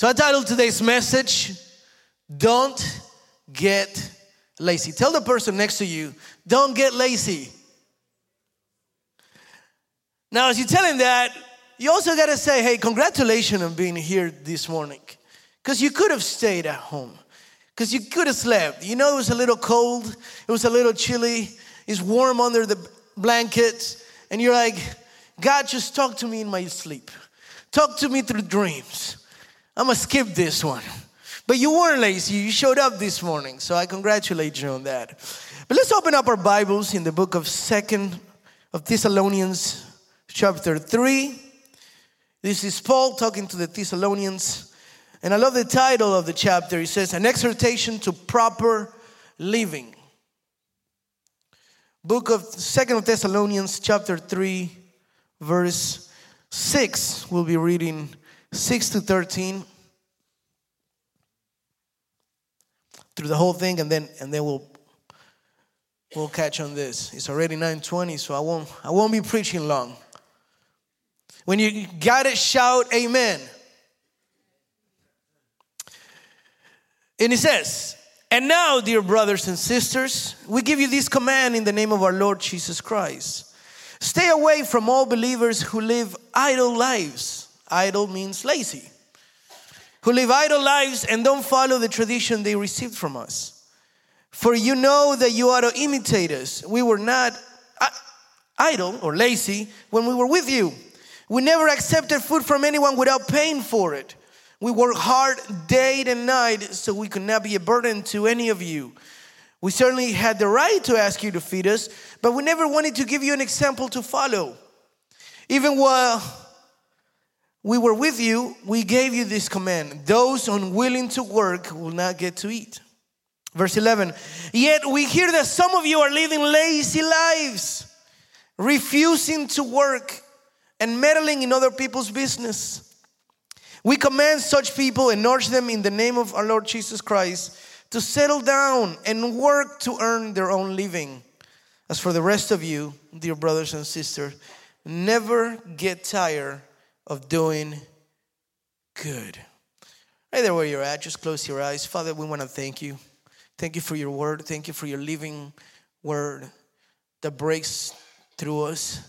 So I titled today's message, Don't Get Lazy. Tell the person next to you, Don't get lazy. Now, as you tell him that, you also got to say, Hey, congratulations on being here this morning. Because you could have stayed at home, because you could have slept. You know, it was a little cold, it was a little chilly, it's warm under the blankets, and you're like, God, just talk to me in my sleep. Talk to me through dreams. I'm gonna skip this one. But you weren't lazy, you showed up this morning, so I congratulate you on that. But let's open up our Bibles in the book of Second of Thessalonians, chapter 3. This is Paul talking to the Thessalonians. And I love the title of the chapter. He says, An exhortation to proper living. Book of Second of Thessalonians, chapter 3, verse 6. We'll be reading 6 to 13. Through the whole thing, and then and then we'll we'll catch on this. It's already 9:20, so I won't I won't be preaching long. When you got it, shout amen. And he says, And now, dear brothers and sisters, we give you this command in the name of our Lord Jesus Christ. Stay away from all believers who live idle lives. Idle means lazy. Who live idle lives and don't follow the tradition they received from us. For you know that you ought to imitate us. We were not uh, idle or lazy when we were with you. We never accepted food from anyone without paying for it. We worked hard day and night so we could not be a burden to any of you. We certainly had the right to ask you to feed us, but we never wanted to give you an example to follow. Even while we were with you, we gave you this command those unwilling to work will not get to eat. Verse 11, yet we hear that some of you are living lazy lives, refusing to work and meddling in other people's business. We command such people and urge them in the name of our Lord Jesus Christ to settle down and work to earn their own living. As for the rest of you, dear brothers and sisters, never get tired of doing good. Right there where you're at, just close your eyes. Father, we want to thank you. Thank you for your word. Thank you for your living word that breaks through us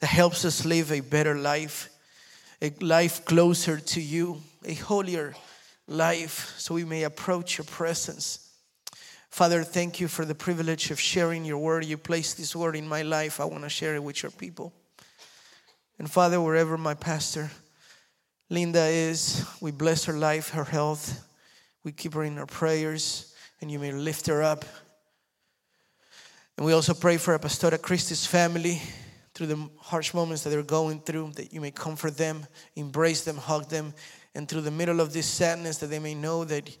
that helps us live a better life, a life closer to you, a holier life, so we may approach your presence. Father, thank you for the privilege of sharing your word. You placed this word in my life. I want to share it with your people. And Father, wherever my pastor Linda is, we bless her life, her health. We keep her in our prayers, and you may lift her up. And we also pray for Pastora Christie's family through the harsh moments that they're going through, that you may comfort them, embrace them, hug them, and through the middle of this sadness, that they may know that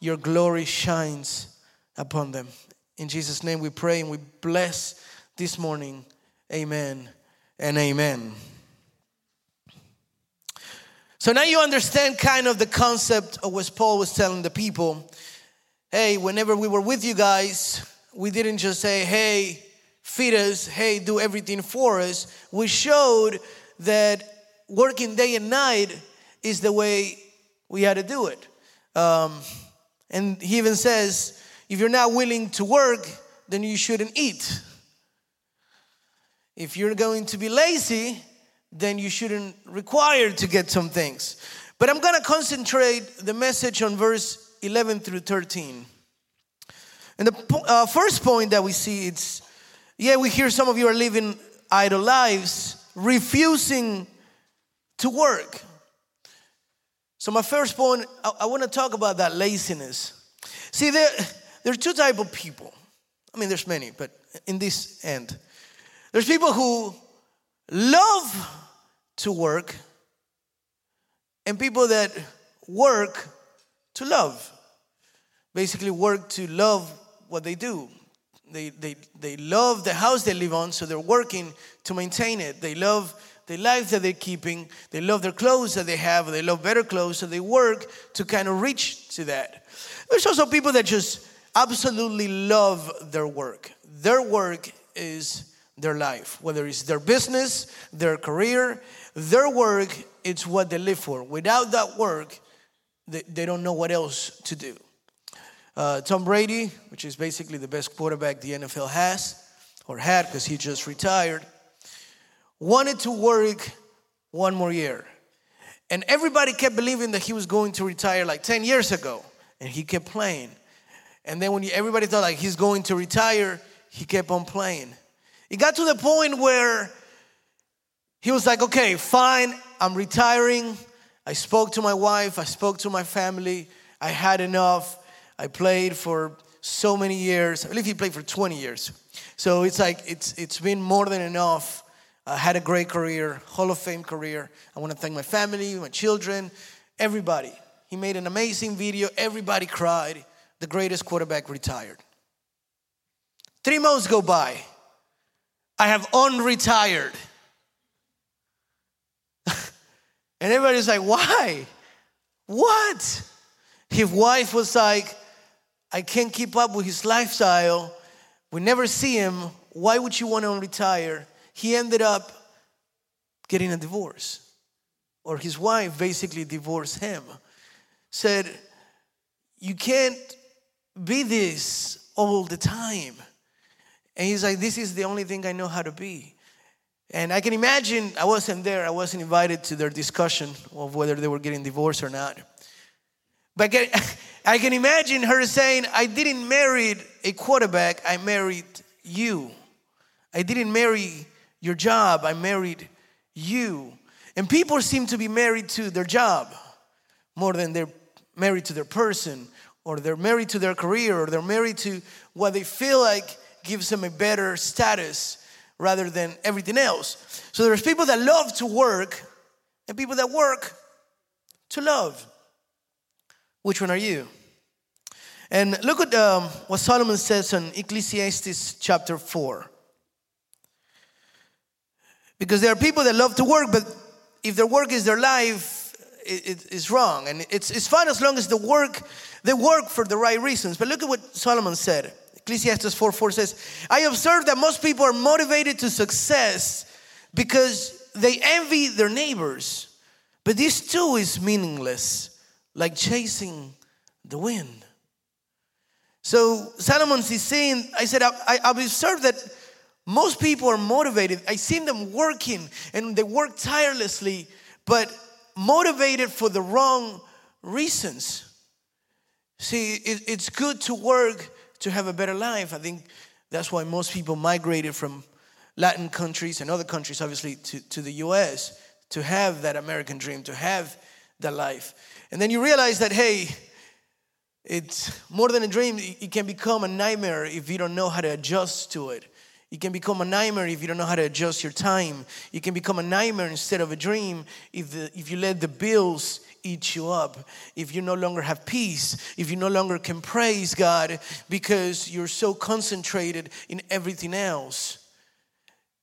your glory shines upon them. In Jesus' name we pray and we bless this morning. Amen and amen. So now you understand kind of the concept of what Paul was telling the people. Hey, whenever we were with you guys, we didn't just say, hey, feed us, hey, do everything for us. We showed that working day and night is the way we had to do it. Um, and he even says, if you're not willing to work, then you shouldn't eat. If you're going to be lazy, then you shouldn't require to get some things. But I'm going to concentrate the message on verse 11 through 13. And the uh, first point that we see it's yeah, we hear some of you are living idle lives, refusing to work. So my first point, I, I want to talk about that laziness. See, there, there's two type of people. I mean, there's many, but in this end, there's people who love to work, and people that work to love. Basically, work to love what they do. They, they, they love the house they live on, so they're working to maintain it. They love the life that they're keeping. They love their clothes that they have. They love better clothes, so they work to kind of reach to that. There's also people that just absolutely love their work. Their work is their life, whether it's their business, their career, their work it's what they live for. Without that work, they, they don't know what else to do. Uh, Tom Brady, which is basically the best quarterback the NFL has, or had because he just retired, wanted to work one more year. And everybody kept believing that he was going to retire like 10 years ago, and he kept playing. And then when everybody thought like he's going to retire, he kept on playing. It got to the point where he was like, okay, fine, I'm retiring. I spoke to my wife, I spoke to my family, I had enough. I played for so many years. I believe he played for 20 years. So it's like, it's, it's been more than enough. I had a great career, Hall of Fame career. I want to thank my family, my children, everybody. He made an amazing video. Everybody cried. The greatest quarterback retired. Three months go by. I have unretired. and everybody's like, why? What? His wife was like, I can't keep up with his lifestyle. We never see him. Why would you want to retire? He ended up getting a divorce. Or his wife basically divorced him. Said, You can't be this all the time. And he's like, This is the only thing I know how to be. And I can imagine, I wasn't there, I wasn't invited to their discussion of whether they were getting divorced or not. But I can imagine her saying, I didn't marry a quarterback, I married you. I didn't marry your job, I married you. And people seem to be married to their job more than they're married to their person, or they're married to their career, or they're married to what they feel like gives them a better status rather than everything else. So there's people that love to work and people that work to love. Which one are you? And look at um, what Solomon says in Ecclesiastes chapter 4. Because there are people that love to work, but if their work is their life, it, it's wrong. And it's, it's fine as long as the work, they work for the right reasons. But look at what Solomon said. Ecclesiastes 4 4 says, I observe that most people are motivated to success because they envy their neighbors. But this too is meaningless like chasing the wind. So Solomon is saying, I said, I, I've observed that most people are motivated. I seen them working and they work tirelessly, but motivated for the wrong reasons. See, it, it's good to work to have a better life. I think that's why most people migrated from Latin countries and other countries, obviously, to, to the US to have that American dream, to have that life. And then you realize that, hey, it's more than a dream. It can become a nightmare if you don't know how to adjust to it. It can become a nightmare if you don't know how to adjust your time. It can become a nightmare instead of a dream if, the, if you let the bills eat you up. If you no longer have peace, if you no longer can praise God because you're so concentrated in everything else.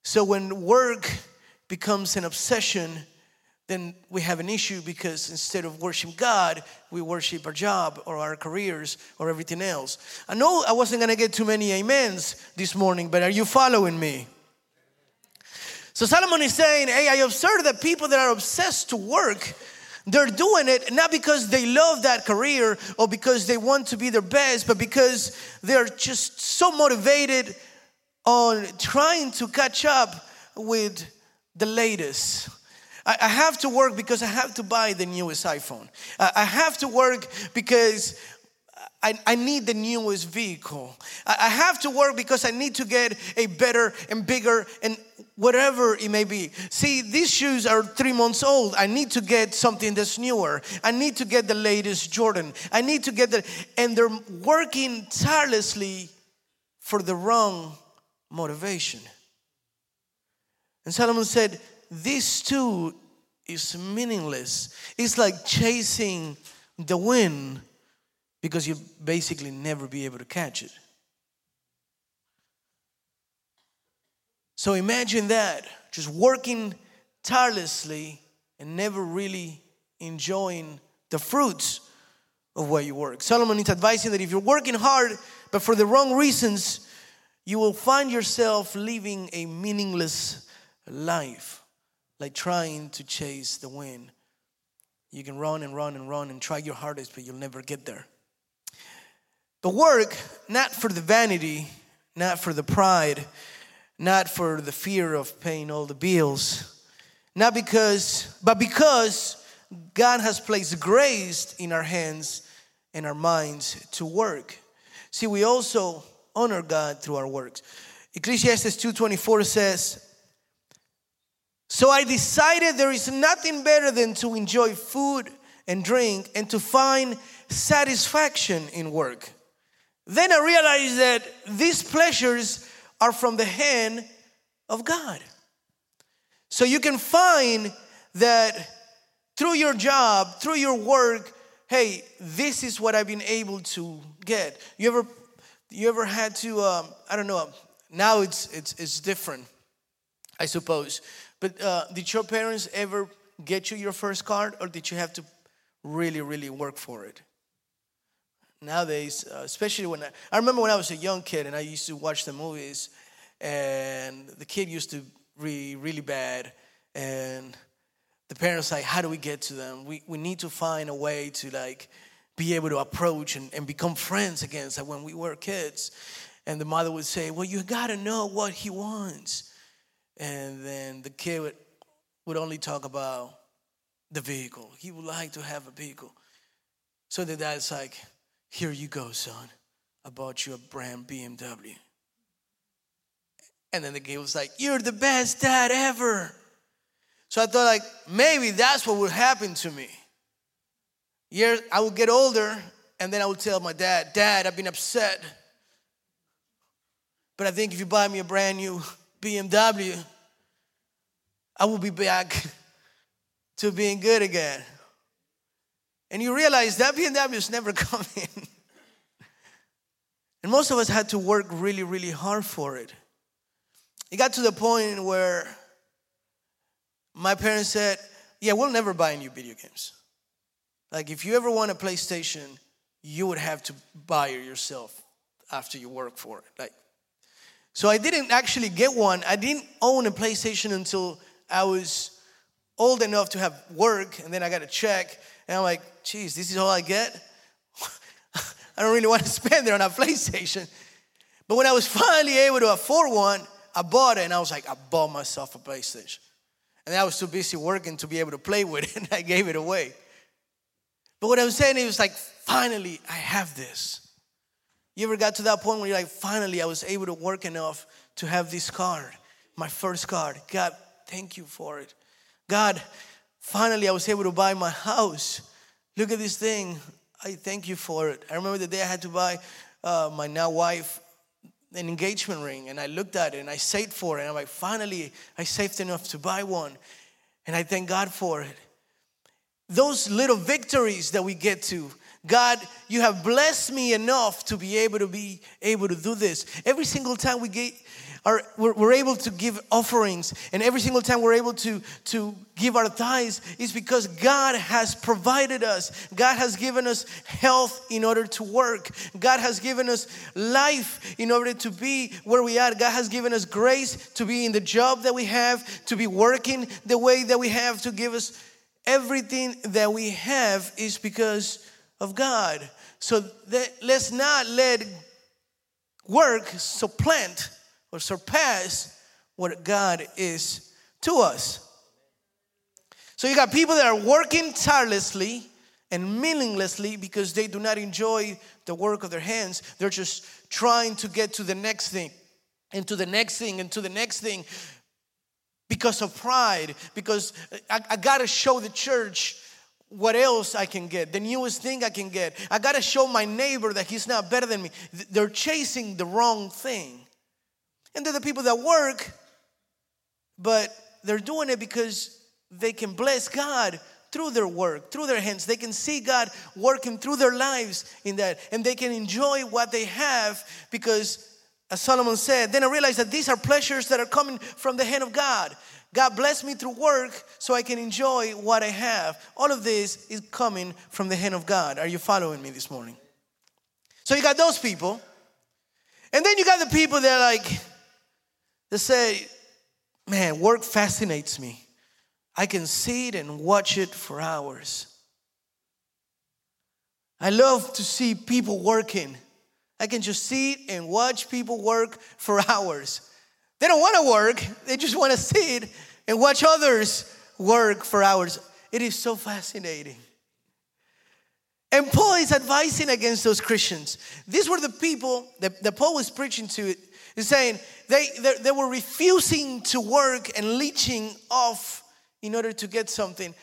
So when work becomes an obsession, then we have an issue because instead of worshiping God, we worship our job or our careers or everything else. I know I wasn't gonna get too many amens this morning, but are you following me? So Solomon is saying, Hey, I observe that people that are obsessed to work, they're doing it not because they love that career or because they want to be their best, but because they're just so motivated on trying to catch up with the latest I, have to work because I have to buy the newest iPhone. I have to work because I, I, need the newest vehicle. I, have to work because I need to get a better and bigger and whatever it may be. See, these shoes are three months old. I need to get something that's newer. I need to get the latest Jordan. I need to get the, and they're working tirelessly for the wrong motivation. And Solomon said, this too is meaningless. It's like chasing the wind because you basically never be able to catch it. So imagine that, just working tirelessly and never really enjoying the fruits of what you work. Solomon is advising that if you're working hard but for the wrong reasons, you will find yourself living a meaningless life. like trying to chase the wind. You can run and run and run and try your hardest, but you'll never get there. But work, not for the vanity, not for the pride, not for the fear of paying all the bills, not because, but because God has placed grace in our hands and our minds to work. See, we also honor God through our works. Ecclesiastes 2:24 says, "So I decided there is nothing better than to enjoy food and drink and to find satisfaction in work." Then I realized that these pleasures are from the hand of God. So you can find that through your job, through your work, hey, this is what I've been able to get. You ever, you ever had to? Um, I don't know. Now it's it's it's different, I suppose. But uh, did your parents ever get you your first card, or did you have to really, really work for it? Nowadays, uh, especially when I, I remember when I was a young kid and I used to watch the movies, and the kid used to be really bad, and the parents like, how do we get to them? We, we need to find a way to like be able to approach and, and become friends again. So when we were kids, and the mother would say, well, you got to know what he wants. And then the kid would, would only talk about the vehicle. He would like to have a vehicle. So the dad's like, here you go, son. I bought you a brand BMW. And then the kid was like, You're the best dad ever. So I thought, like, maybe that's what would happen to me. Years, I would get older, and then I would tell my dad, Dad, I've been upset. But I think if you buy me a brand new BMW, I will be back to being good again. And you realize that BMW is never coming. and most of us had to work really, really hard for it. It got to the point where my parents said, Yeah, we'll never buy new video games. Like, if you ever want a PlayStation, you would have to buy it yourself after you work for it. Like, so I didn't actually get one. I didn't own a PlayStation until I was old enough to have work, and then I got a check, and I'm like, geez, this is all I get? I don't really want to spend it on a PlayStation. But when I was finally able to afford one, I bought it, and I was like, I bought myself a PlayStation. And I was too busy working to be able to play with it, and I gave it away. But what I was saying, it was like, finally, I have this. You ever got to that point where you're like, finally, I was able to work enough to have this card, my first card. God, thank you for it. God, finally, I was able to buy my house. Look at this thing. I thank you for it. I remember the day I had to buy uh, my now wife an engagement ring and I looked at it and I saved for it. And I'm like, finally, I saved enough to buy one. And I thank God for it. Those little victories that we get to, God, you have blessed me enough to be able to be able to do this. Every single time we get are we're, we're, able to give offerings. And every single time we're able to to give our tithes is because god has provided us. God has given us health in order to work. God has given us life in order to be where we are. God has given us grace to be in the job that we have to be working the way that we have to give us everything that we have is because of god. So let's not let work supplant or surpass what God is to us. So you got people that are working tirelessly and meaninglessly because they do not enjoy the work of their hands. They're just trying to get to the next thing and to the next thing and to the next thing because of pride, because I, I gotta show the church what else I can get, the newest thing I can get. I gotta show my neighbor that he's not better than me. They're chasing the wrong thing. And they're the people that work, but they're doing it because they can bless God through their work, through their hands. They can see God working through their lives in that, and they can enjoy what they have because, as Solomon said, then I realized that these are pleasures that are coming from the hand of God. God bless me through work so I can enjoy what I have. All of this is coming from the hand of God. Are you following me this morning? So you got those people. And then you got the people that are like, they say, man, work fascinates me. I can sit and watch it for hours. I love to see people working. I can just sit and watch people work for hours. They don't want to work, they just want to sit and watch others work for hours. It is so fascinating. And Paul is advising against those Christians. These were the people that, that Paul was preaching to. He's saying they, they, they were refusing to work and leeching off in order to get something.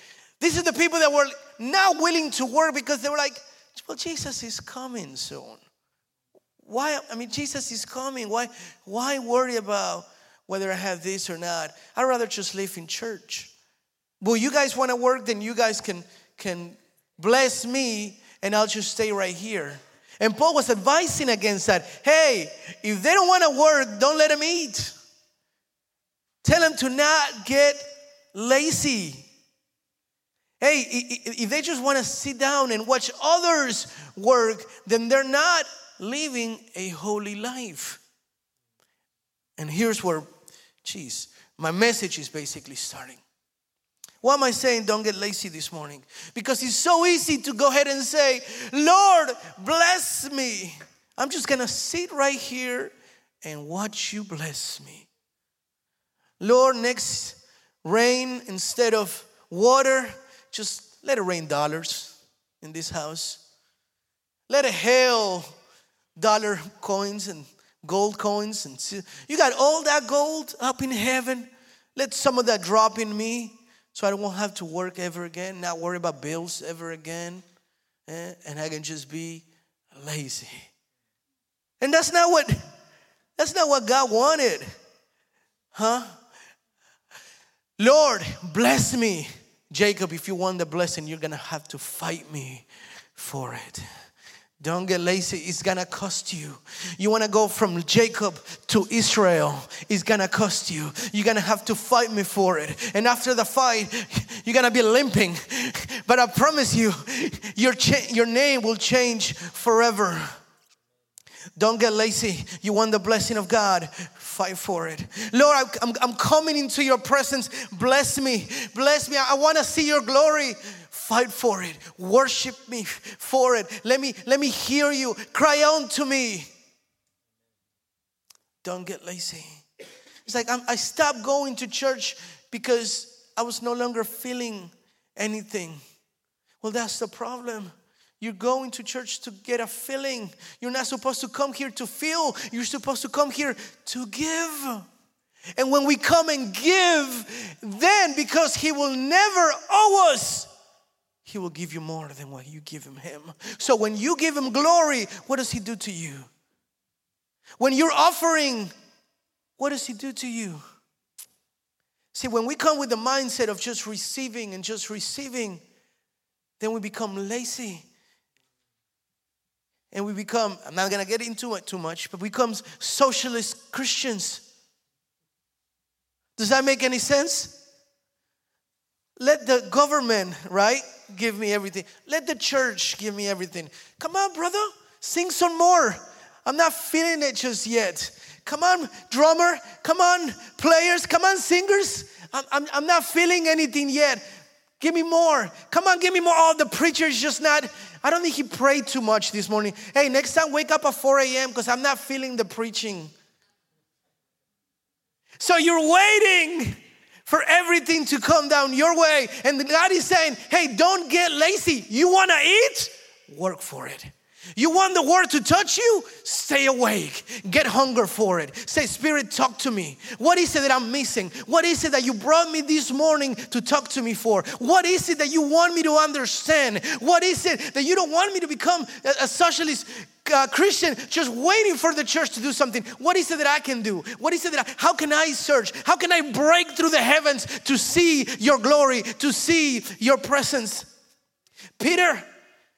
These are the people that were not willing to work because they were like, well, Jesus is coming soon. Why? I mean, Jesus is coming. Why, why worry about whether I have this or not? I'd rather just live in church. Well, you guys want to work, then you guys can, can bless me and I'll just stay right here. And Paul was advising against that. Hey, if they don't want to work, don't let them eat. Tell them to not get lazy. Hey, if they just want to sit down and watch others work, then they're not living a holy life. And here's where, geez, my message is basically starting. Why am I saying don't get lazy this morning? Because it's so easy to go ahead and say, Lord, bless me. I'm just gonna sit right here and watch you bless me. Lord, next rain instead of water, just let it rain dollars in this house. Let it hail dollar coins and gold coins and you got all that gold up in heaven. Let some of that drop in me so I won't have to work ever again, not worry about bills ever again, eh? and I can just be lazy. And that's not what that's not what God wanted. Huh? Lord, bless me. Jacob, if you want the blessing, you're gonna have to fight me for it. Don't get lazy, it's gonna cost you. You wanna go from Jacob to Israel, it's gonna cost you. You're gonna have to fight me for it. And after the fight, you're gonna be limping. But I promise you, your, cha- your name will change forever. Don't get lazy. You want the blessing of God, fight for it. Lord, I'm, I'm coming into your presence. Bless me. Bless me. I wanna see your glory fight for it. Worship me for it. Let me let me hear you cry out to me. Don't get lazy. It's like I'm, i stopped going to church because i was no longer feeling anything. Well that's the problem. You're going to church to get a feeling. You're not supposed to come here to feel. You're supposed to come here to give. And when we come and give, then because He will never owe us, he will give you more than what you give him. him. So when you give him glory, what does he do to you? When you're offering, what does he do to you? See, when we come with the mindset of just receiving and just receiving, then we become lazy. And we become, I'm not gonna get into it too much, but becomes socialist Christians. Does that make any sense? Let the government, right? give me everything. Let the church give me everything. Come on, brother, sing some more. I'm not feeling it just yet. Come on, drummer. Come on, players. Come on, singers. I'm, I'm, I'm not feeling anything yet. Give me more. Come on, give me more. Oh, the preacher's just not. I don't think he prayed too much this morning. Hey, next time wake up at 4 a.m. because I'm not feeling the preaching. So you're waiting for everything to come down your way. And God is saying, hey, don't get lazy. You wanna eat? Work for it. You want the word to touch you? Stay awake. Get hunger for it. Say, Spirit, talk to me. What is it that I'm missing? What is it that you brought me this morning to talk to me for? What is it that you want me to understand? What is it that you don't want me to become a, socialist uh, Christian just waiting for the church to do something. What is it that I can do? What is it that I, how can I search? How can I break through the heavens to see your glory, to see your presence? Peter,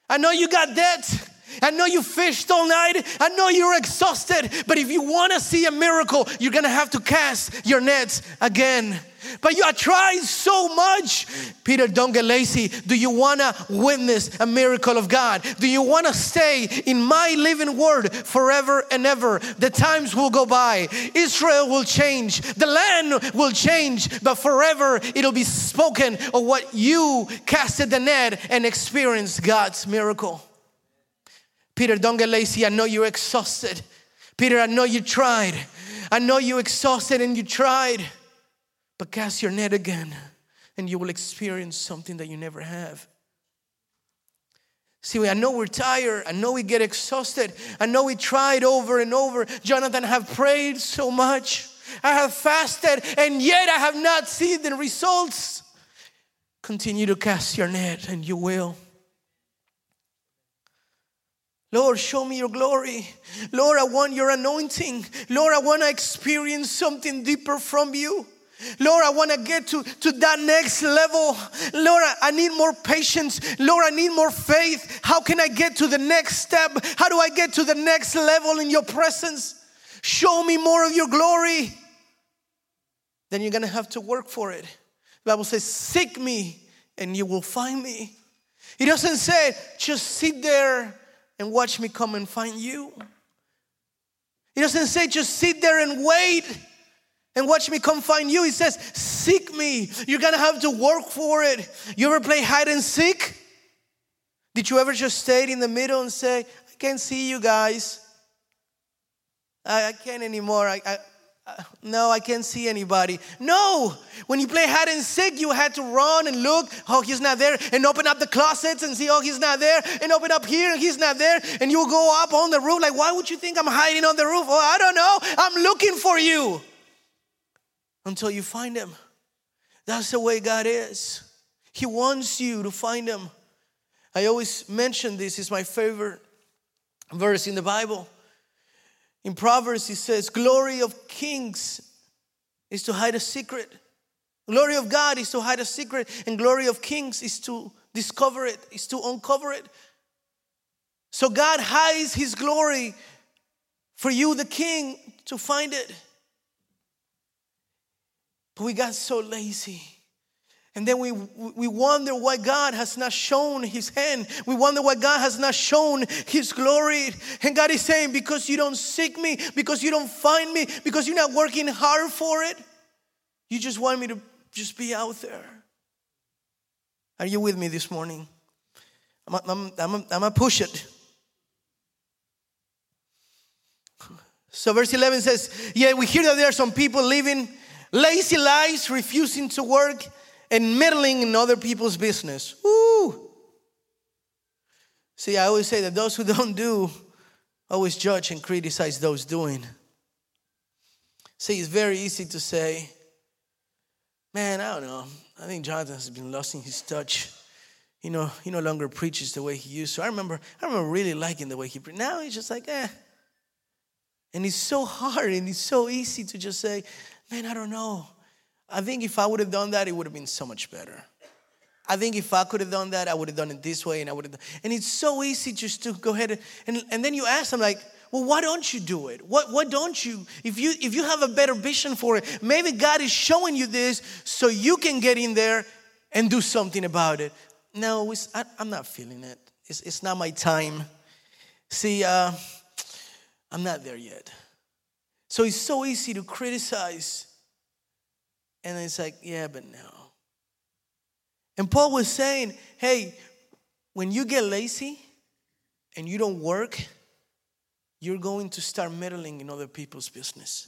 I know you got debt. I know you fished all night. I know you're exhausted. But if you want to see a miracle, you're going to have to cast your nets again. But you have tried so much. Peter, don't get lazy. Do you want to witness a miracle of God? Do you want to stay in my living word forever and ever? The times will go by. Israel will change. The land will change. But forever it'll be spoken of what you casted the net and experienced God's miracle. Peter, don't get lazy. I know you're exhausted. Peter, I know you tried. I know you exhausted and you tried. But cast your net again and you will experience something that you never have. See, I know we're tired. I know we get exhausted. I know we tried over and over. Jonathan have prayed so much. I have fasted and yet I have not seen the results. Continue to cast your net and you will. Lord, show me your glory. Lord, I want your anointing. Lord, I want to experience something deeper from you. Lord, I want to get to, to that next level. Lord, I need more patience. Lord, I need more faith. How can I get to the next step? How do I get to the next level in your presence? Show me more of your glory. Then you're going to have to work for it. The Bible says, Seek me and you will find me. It doesn't say, just sit there and watch me come and find you. He doesn't say, just sit there and wait and watch me come find you. He says, Seek me. You're gonna have to work for it. You ever play hide and seek? Did you ever just stay in the middle and say, I can't see you guys? I, I can't anymore. I, I, no, I can't see anybody. No, when you play hide and seek, you had to run and look, oh, he's not there, and open up the closets and see, oh, he's not there, and open up here, and he's not there, and you go up on the roof. Like, why would you think I'm hiding on the roof? Oh, I don't know. I'm looking for you until you find Him. That's the way God is. He wants you to find Him. I always mention this, it's my favorite verse in the Bible. In Proverbs, it says, Glory of kings is to hide a secret. Glory of God is to hide a secret, and glory of kings is to discover it, is to uncover it. So God hides His glory for you, the king, to find it. But we got so lazy. And then we, we wonder why God has not shown his hand. We wonder why God has not shown his glory. And God is saying, because you don't seek me, because you don't find me, because you're not working hard for it, you just want me to just be out there. Are you with me this morning? I'm, I'm, I'm, I'm gonna push it. So, verse 11 says, Yeah, we hear that there are some people living lazy lives, refusing to work, and meddling in other people's business. Woo! See, I always say that those who don't do always judge and criticize those doing. See, it's very easy to say, man, I don't know. I think Jonathan has been losing his touch. You know, he no longer preaches the way he used to. I remember, I remember really liking the way he preached. Now he's just like, eh. And it's so hard and it's so easy to just say, man, I don't know. I think if I would have done that, it would have been so much better. I think if I could have done that, I would have done it this way and I would have done and it's so easy just to go ahead and, and, and then you ask them like, well, why don't you do it? What what don't you? If you if you have a better vision for it, maybe God is showing you this so you can get in there and do something about it. No, I, am not feeling it. It's, it's not my time. See, uh, I'm not there yet. So it's so easy to criticize. And it's like, yeah, but no. And Paul was saying, hey, when you get lazy and you don't work, you're going to start meddling in other people's business.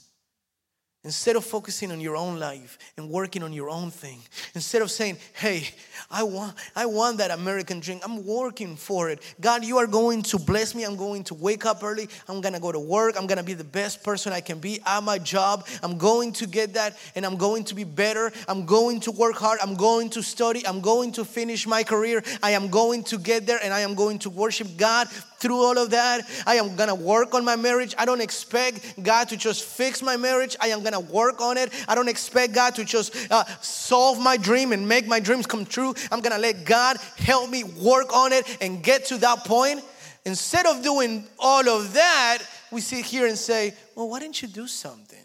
Instead of focusing on your own life and working on your own thing, instead of saying, "Hey, I want I want that American dream. I'm working for it. God, you are going to bless me. I'm going to wake up early. I'm going to go to work. I'm going to be the best person I can be at my job. I'm going to get that and I'm going to be better. I'm going to work hard. I'm going to study. I'm going to finish my career. I am going to get there and I am going to worship God through all of that. I am gonna work on my marriage. I don't expect God to just fix my marriage. I am gonna work on it. I don't expect God to just uh, solve my dream and make my dreams come true. I'm gonna let God help me work on it and get to that point. Instead of doing all of that, we sit here and say, Well, why didn't you do something?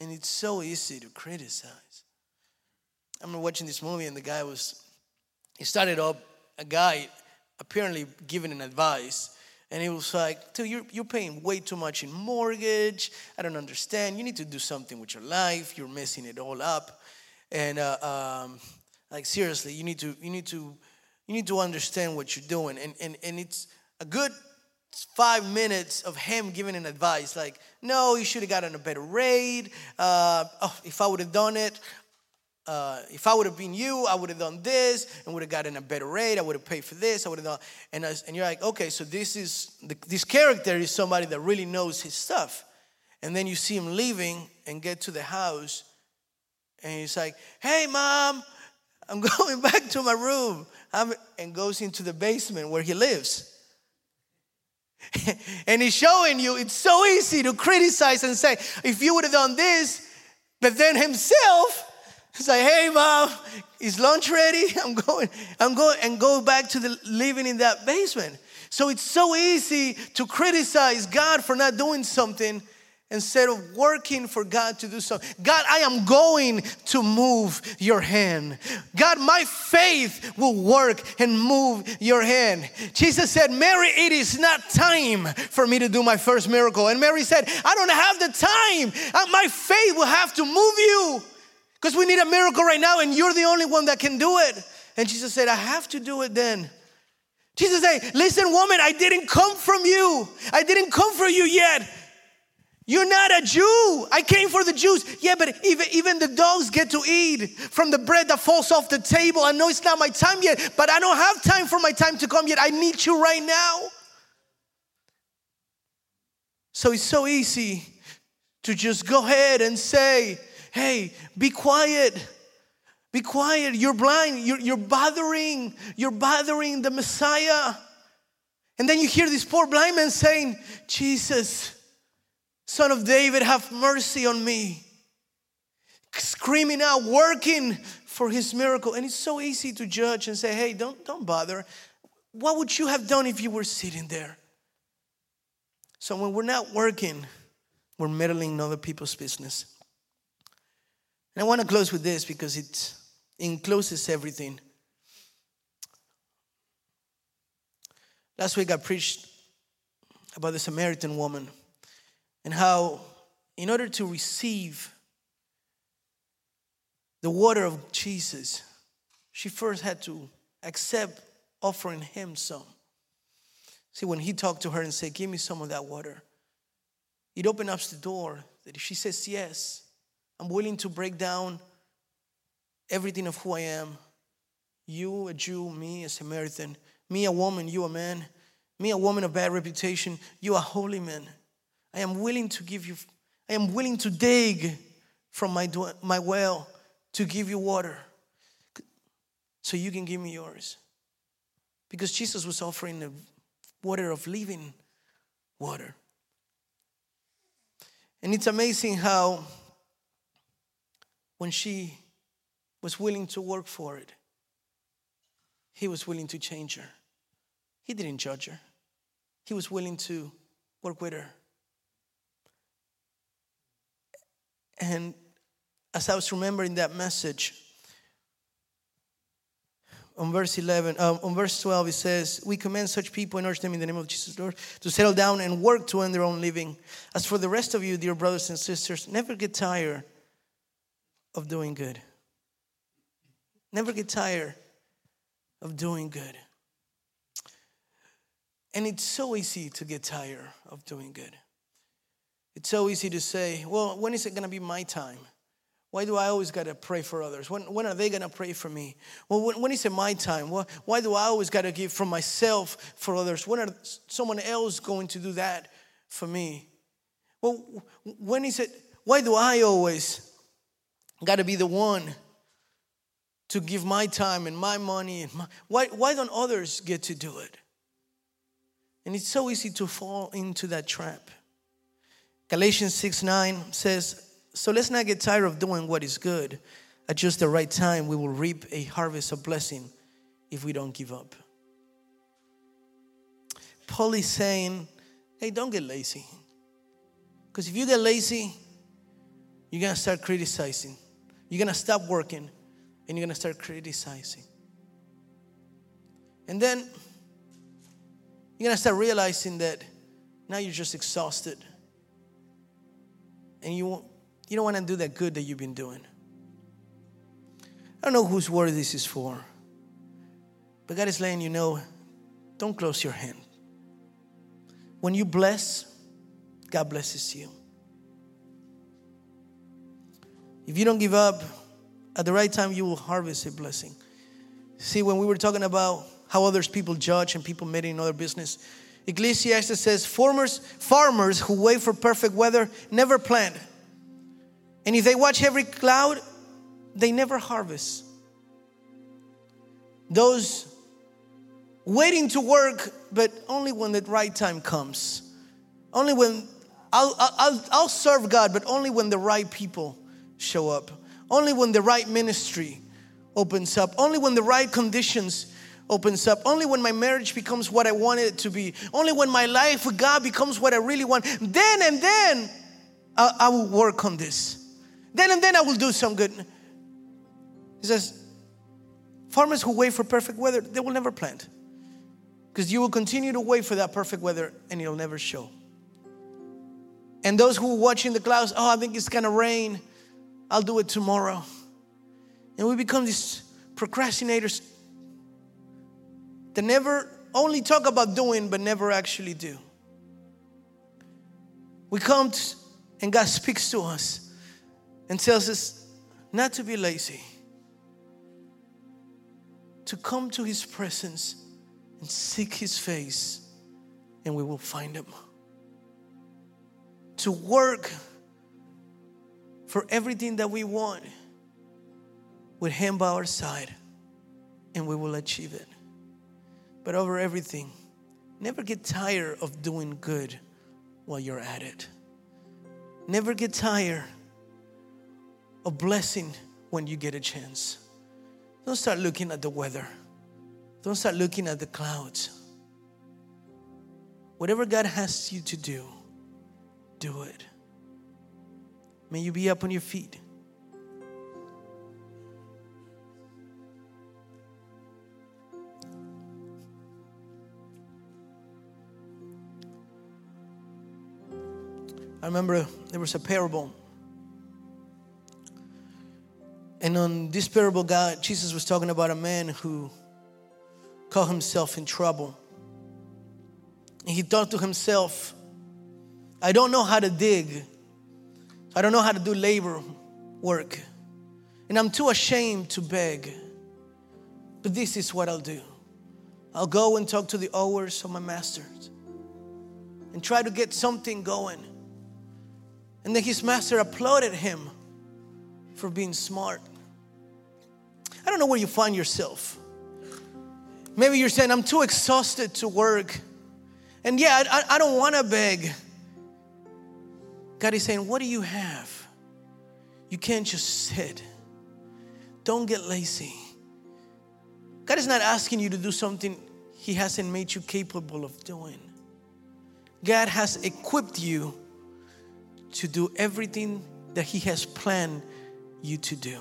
And it's so easy to criticize. I remember watching this movie, and the guy was, he started up a guy apparently giving an advice. And he was like, dude, you're, you're paying way too much in mortgage. I don't understand. You need to do something with your life. You're messing it all up. And uh, um, like seriously, you need to you need to you need to understand what you're doing. And and and it's a good five minutes of him giving an advice like, no, you should have gotten a better rate. Uh, oh, if I would have done it, uh, if I would have been you, I would have done this and would have gotten a better rate. I would have paid for this. I would have done, and, I, and you're like, okay, so this is the, this character is somebody that really knows his stuff. And then you see him leaving and get to the house, and he's like, hey, mom, I'm going back to my room, I'm, and goes into the basement where he lives. and he's showing you it's so easy to criticize and say, if you would have done this, but then himself He's like, hey mom, is lunch ready? I'm going, I'm going, and go back to the living in that basement. So it's so easy to criticize God for not doing something instead of working for God to do something. God, I am going to move your hand. God, my faith will work and move your hand. Jesus said, Mary, it is not time for me to do my first miracle. And Mary said, I don't have the time. My faith will have to move you. Because we need a miracle right now, and you're the only one that can do it. And Jesus said, I have to do it then. Jesus said, Listen, woman, I didn't come from you. I didn't come for you yet. You're not a Jew. I came for the Jews. Yeah, but even, even the dogs get to eat from the bread that falls off the table. I know it's not my time yet, but I don't have time for my time to come yet. I need you right now. So it's so easy to just go ahead and say, hey, be quiet. Be quiet. You're blind. You're, you're bothering. You're bothering the Messiah. And then you hear this poor blind man saying, Jesus, son of David, have mercy on me. Screaming out, working for his miracle. And it's so easy to judge and say, hey, don't, don't bother. What would you have done if you were sitting there? So when we're not working, we're meddling in other people's business. And I want to close with this because it encloses everything. Last week I preached about the Samaritan woman and how, in order to receive the water of Jesus, she first had to accept offering him some. See, when he talked to her and said, Give me some of that water, it opened up the door that if she says yes, I'm willing to break down everything of who I am. You, a Jew, me, a Samaritan, me, a woman, you, a man, me, a woman of bad reputation, you, a holy man. I am willing to give you, I am willing to dig from my, my well to give you water so you can give me yours. Because Jesus was offering the water of living water. And it's amazing how when she was willing to work for it, he was willing to change her. He didn't judge her, he was willing to work with her. And as I was remembering that message, on verse 11, um, on verse 12, it says, We command such people and urge them in the name of Jesus, Lord, to settle down and work to earn their own living. As for the rest of you, dear brothers and sisters, never get tired of doing good. Never get tired of doing good. And it's so easy to get tired of doing good. It's so easy to say, well, when is it going to be my time? Why do I always got to pray for others? When, when are they going to pray for me? Well, when, when is it my time? Well, why do I always got to give from myself for others? When are someone else going to do that for me? Well, when is it, why do I always got to be the one to give my time and my money and my, why, why don't others get to do it? And it's so easy to fall into that trap. Galatians 6 9 says so let's not get tired of doing what is good. At just the right time we will reap a harvest of blessing if we don't give up. Paul is saying hey don't get lazy. Because if you get lazy you're gonna start criticizing. You're gonna stop working and you're gonna start criticizing. And then you're gonna start realizing that now you're just exhausted. And you, you don't wanna do that good that you've been doing. I don't know whose word this is for, but God is letting you know don't close your hand. When you bless, God blesses you. If you don't give up, at the right time, you will harvest a blessing. See, when we were talking about how others people judge and people made in other business, Ecclesiastes says, farmers, farmers who wait for perfect weather never plant. And if they watch every cloud, they never harvest. Those waiting to work, but only when the right time comes. Only when I'll, I'll, I'll serve God, but only when the right people show up. Only when the right ministry opens up. Only when the right conditions opens up. Only when my marriage becomes what I wanted it to be. Only when my life with God becomes what I really want. Then and then I, I will work on this. Then and then I will do some good. He says, farmers who wait for perfect weather, they will never plant. Because you will continue to wait for that perfect weather and it'll never show. And those who are watching the clouds, oh, I think it's gonna rain. I'll do it tomorrow. And we become these procrastinators that never only talk about doing but never actually do. We come to, and God speaks to us and tells us not to be lazy, to come to His presence and seek His face, and we will find Him. To work for everything that we want with Him by our side, and we will achieve it. But over everything, never get tired of doing good while you're at it. Never get tired of blessing when you get a chance. Don't start looking at the weather. Don't start looking at the clouds. Whatever God has you to do, do it. May you be up on your feet. I remember there was a parable. And on this parable, God, Jesus was talking about a man who caught himself in trouble. And he thought to himself, I don't know how to dig. I don't know how to do labor work. And I'm too ashamed to beg. But this is what I'll do I'll go and talk to the owners of my masters and try to get something going. And then his master applauded him for being smart. I don't know where you find yourself. Maybe you're saying, I'm too exhausted to work. And yeah, I, I don't want to beg. God is saying, What do you have? You can't just sit. Don't get lazy. God is not asking you to do something He hasn't made you capable of doing. God has equipped you to do everything that He has planned you to do.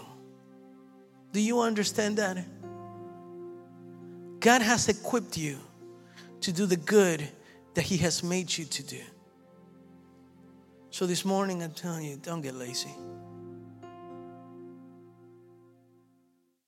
Do you understand that? God has equipped you to do the good that He has made you to do. So this morning, I'm telling you, don't get lazy.